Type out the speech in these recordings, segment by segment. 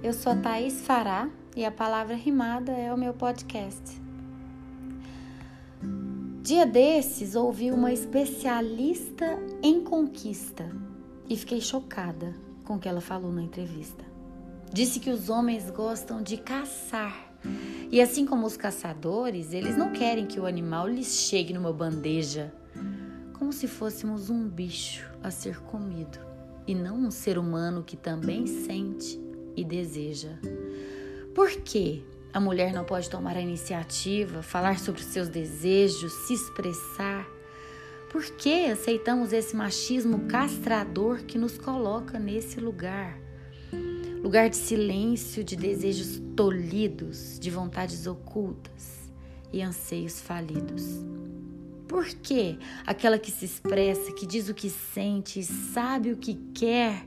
Eu sou a Thaís Fará e a palavra rimada é o meu podcast. Dia desses ouvi uma especialista em conquista e fiquei chocada com o que ela falou na entrevista. Disse que os homens gostam de caçar e assim como os caçadores, eles não querem que o animal lhes chegue numa bandeja, como se fôssemos um bicho a ser comido e não um ser humano que também sente e deseja. Por que a mulher não pode tomar a iniciativa, falar sobre os seus desejos, se expressar? Por que aceitamos esse machismo castrador que nos coloca nesse lugar? Lugar de silêncio, de desejos tolhidos, de vontades ocultas e anseios falidos. Por que aquela que se expressa, que diz o que sente e sabe o que quer,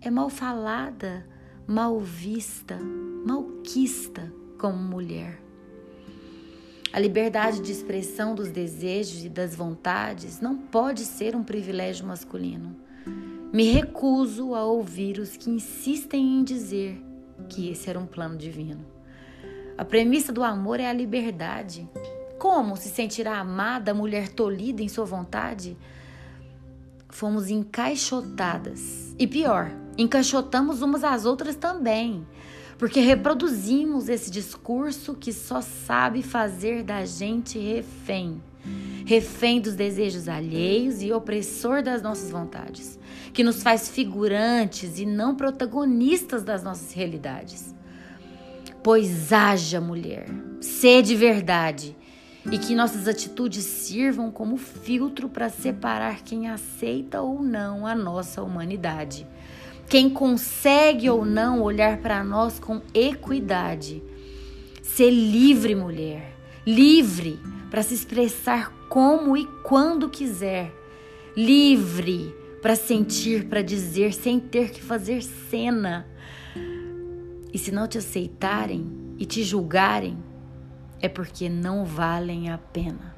é mal falada, mal vista, malquista como mulher? A liberdade de expressão dos desejos e das vontades não pode ser um privilégio masculino. Me recuso a ouvir os que insistem em dizer que esse era um plano divino. A premissa do amor é a liberdade. Como se sentirá amada a mulher tolhida em sua vontade? Fomos encaixotadas. E pior, encaixotamos umas às outras também, porque reproduzimos esse discurso que só sabe fazer da gente refém. Refém dos desejos alheios e opressor das nossas vontades, que nos faz figurantes e não protagonistas das nossas realidades. Pois haja, mulher, sede verdade. E que nossas atitudes sirvam como filtro para separar quem aceita ou não a nossa humanidade, quem consegue ou não olhar para nós com equidade. Ser livre, mulher, livre para se expressar como e quando quiser, livre para sentir, para dizer, sem ter que fazer cena. E se não te aceitarem e te julgarem, é porque não valem a pena.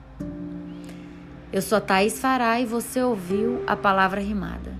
Eu sou a Thaís Fará e você ouviu a palavra rimada.